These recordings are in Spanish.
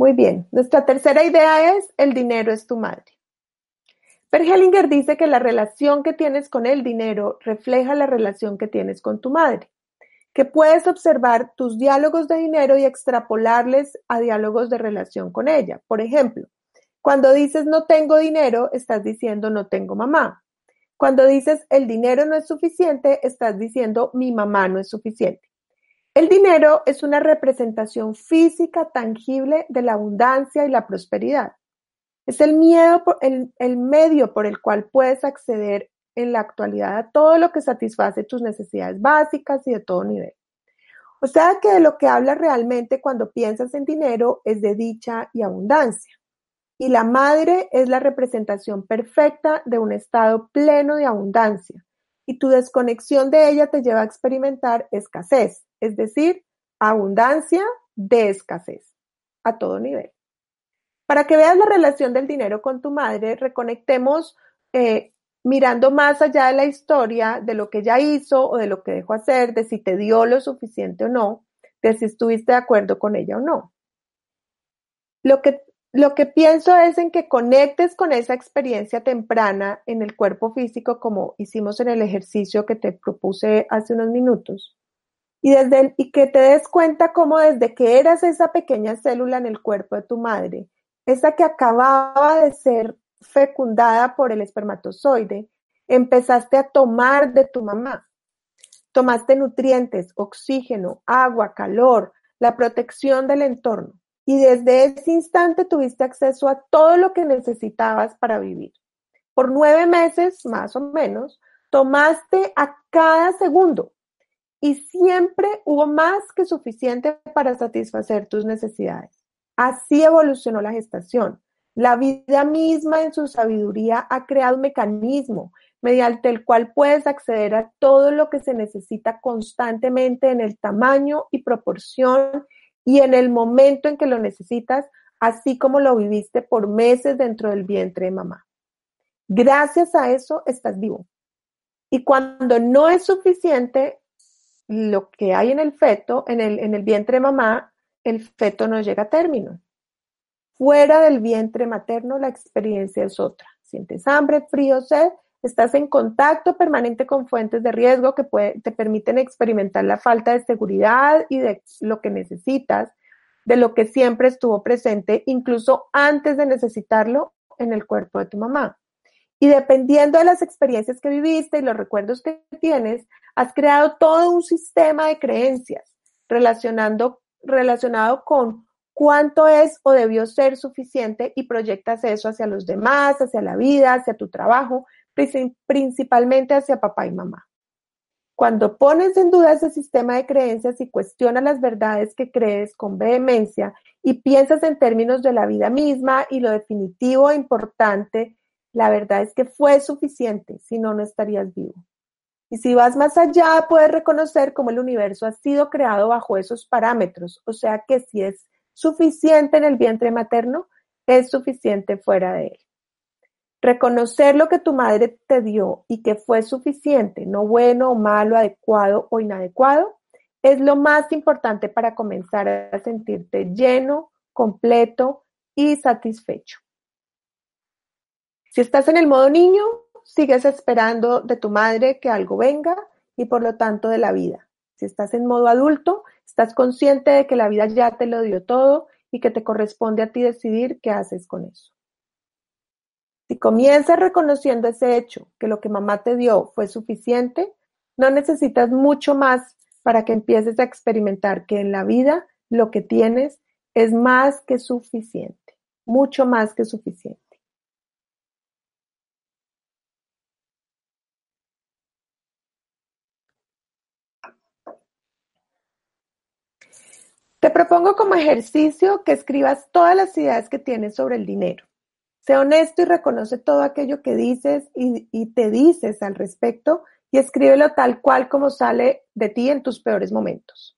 Muy bien, nuestra tercera idea es el dinero es tu madre. Per Hellinger dice que la relación que tienes con el dinero refleja la relación que tienes con tu madre, que puedes observar tus diálogos de dinero y extrapolarles a diálogos de relación con ella. Por ejemplo, cuando dices no tengo dinero, estás diciendo no tengo mamá. Cuando dices el dinero no es suficiente, estás diciendo mi mamá no es suficiente. El dinero es una representación física tangible de la abundancia y la prosperidad. Es el, miedo, el, medio por el cual puedes acceder en la actualidad a todo lo que satisface tus necesidades básicas y de todo nivel. O sea que de lo que hablas realmente cuando piensas en dinero es de dicha y abundancia. Y la madre es la representación perfecta de un estado pleno de abundancia. Y tu desconexión de ella te lleva a experimentar escasez, es decir, abundancia de escasez a todo nivel. Para que veas la relación del dinero con tu madre, reconectemos eh, mirando más allá de la historia, de lo que ella hizo o de lo que dejó hacer, de si te dio lo suficiente o no, de si estuviste de acuerdo con ella o no. Lo que, lo que pienso es en que conectes con esa experiencia temprana en el cuerpo físico como hicimos en el ejercicio que te propuse hace unos minutos y, desde y que te des cuenta cómo desde que eras esa pequeña célula en el cuerpo de tu madre, esa que acababa de ser fecundada por el espermatozoide, empezaste a tomar de tu mamá. Tomaste nutrientes, oxígeno, agua, calor, la protección del entorno. Y desde ese instante tuviste acceso a todo lo que necesitabas para vivir. Por nueve meses, más o menos, tomaste a cada segundo y siempre hubo más que suficiente para satisfacer tus necesidades. Así evolucionó la gestación. La vida misma en su sabiduría ha creado un mecanismo mediante el cual puedes acceder a todo lo que se necesita constantemente en el tamaño y proporción y en el momento en que lo necesitas, así como lo viviste por meses dentro del vientre de mamá. Gracias a eso estás vivo. Y cuando no es suficiente, lo que hay en el feto, en el, en el vientre mamá, el feto no llega a término. Fuera del vientre materno, la experiencia es otra. Sientes hambre, frío, sed, estás en contacto permanente con fuentes de riesgo que te permiten experimentar la falta de seguridad y de lo que necesitas, de lo que siempre estuvo presente, incluso antes de necesitarlo en el cuerpo de tu mamá. Y dependiendo de las experiencias que viviste y los recuerdos que tienes, has creado todo un sistema de creencias relacionando, relacionado con cuánto es o debió ser suficiente y proyectas eso hacia los demás, hacia la vida, hacia tu trabajo, principalmente hacia papá y mamá. Cuando pones en duda ese sistema de creencias y cuestionas las verdades que crees con vehemencia y piensas en términos de la vida misma y lo definitivo e importante la verdad es que fue suficiente, si no, no estarías vivo. Y si vas más allá, puedes reconocer cómo el universo ha sido creado bajo esos parámetros, o sea que si es suficiente en el vientre materno, es suficiente fuera de él. Reconocer lo que tu madre te dio y que fue suficiente, no bueno o malo, adecuado o inadecuado, es lo más importante para comenzar a sentirte lleno, completo y satisfecho. Si estás en el modo niño, sigues esperando de tu madre que algo venga y por lo tanto de la vida. Si estás en modo adulto, estás consciente de que la vida ya te lo dio todo y que te corresponde a ti decidir qué haces con eso. Si comienzas reconociendo ese hecho, que lo que mamá te dio fue suficiente, no necesitas mucho más para que empieces a experimentar que en la vida lo que tienes es más que suficiente mucho más que suficiente. Te propongo como ejercicio que escribas todas las ideas que tienes sobre el dinero. Sé honesto y reconoce todo aquello que dices y, te dices al respecto y escríbelo tal cual como sale de ti en tus peores momentos.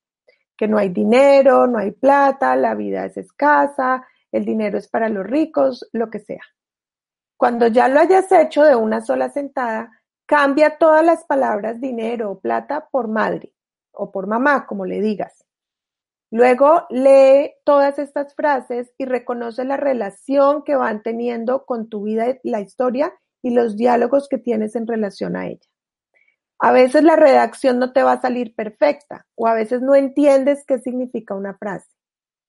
Que no hay dinero, no hay plata, la vida es escasa, el dinero es para los ricos, lo que sea. Cuando ya lo hayas hecho de una sola sentada, cambia todas las palabras dinero o plata por madre o por mamá, como le digas. Luego lee todas estas frases y reconoce la relación que van teniendo con tu vida, la historia y los diálogos que tienes en relación a ella. A veces la redacción no te va a salir perfecta o a veces no entiendes qué significa una frase.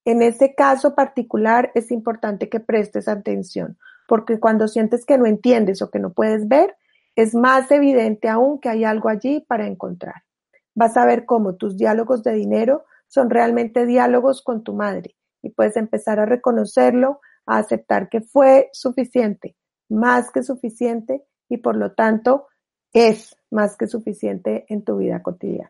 En ese caso particular es importante que prestes atención, porque cuando sientes que no entiendes o que no puedes ver, es más evidente aún que hay algo allí para encontrar. Vas a ver cómo tus diálogos de dinero son realmente diálogos con tu madre y puedes empezar a reconocerlo, a aceptar que fue suficiente, más que suficiente y por lo tanto es más que suficiente en tu vida cotidiana.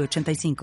85